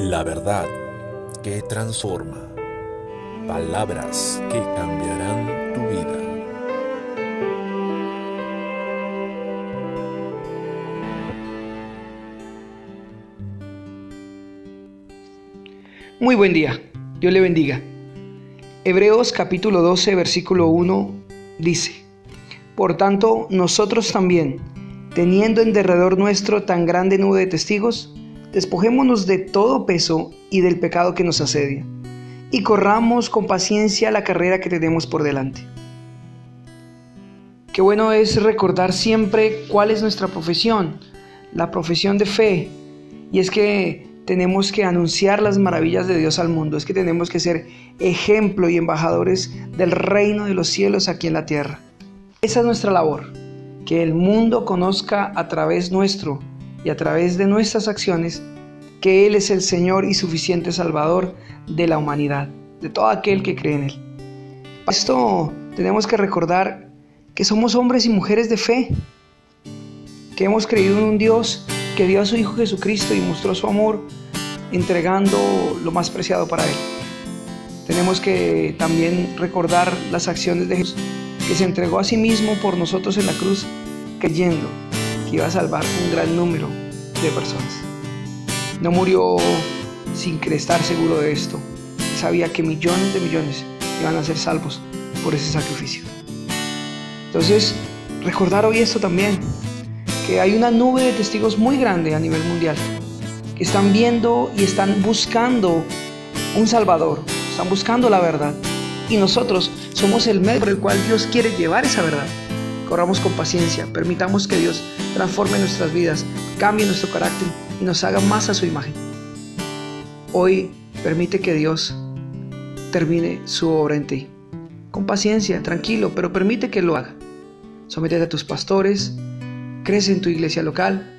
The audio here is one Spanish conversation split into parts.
La verdad que transforma. Palabras que cambiarán tu vida. Muy buen día, Dios le bendiga. Hebreos capítulo 12, versículo 1 dice, Por tanto, nosotros también, teniendo en derredor nuestro tan grande nube de testigos, despojémonos de todo peso y del pecado que nos asedia, y corramos con paciencia la carrera que tenemos por delante. Qué bueno es recordar siempre cuál es nuestra profesión, la profesión de fe, y es que tenemos que anunciar las maravillas de Dios al mundo, es que tenemos que ser ejemplo y embajadores del reino de los cielos aquí en la tierra. Esa es nuestra labor, que el mundo conozca a través nuestro y a través de nuestras acciones que Él es el Señor y suficiente Salvador de la humanidad, de todo aquel que cree en Él. esto tenemos que recordar que somos hombres y mujeres de fe, que hemos creído en un Dios que dio a su Hijo Jesucristo y mostró su amor entregando lo más preciado para Él. Tenemos que también recordar las acciones de Jesús, que se entregó a sí mismo por nosotros en la cruz, creyendo que iba a salvar un gran número de personas. No murió sin estar seguro de esto. Sabía que millones de millones iban a ser salvos por ese sacrificio. Entonces, recordar hoy esto también, que hay una nube de testigos muy grande a nivel mundial, que están viendo y están buscando un Salvador, están buscando la verdad. Y nosotros somos el medio por el cual Dios quiere llevar esa verdad. Corramos con paciencia, permitamos que Dios transforme nuestras vidas, cambie nuestro carácter y nos haga más a su imagen. Hoy permite que Dios termine su obra en ti. Con paciencia, tranquilo, pero permite que lo haga. Sométete a tus pastores, crece en tu iglesia local.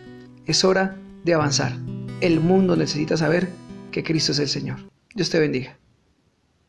Es hora de avanzar. El mundo necesita saber que Cristo es el Señor. Dios te bendiga.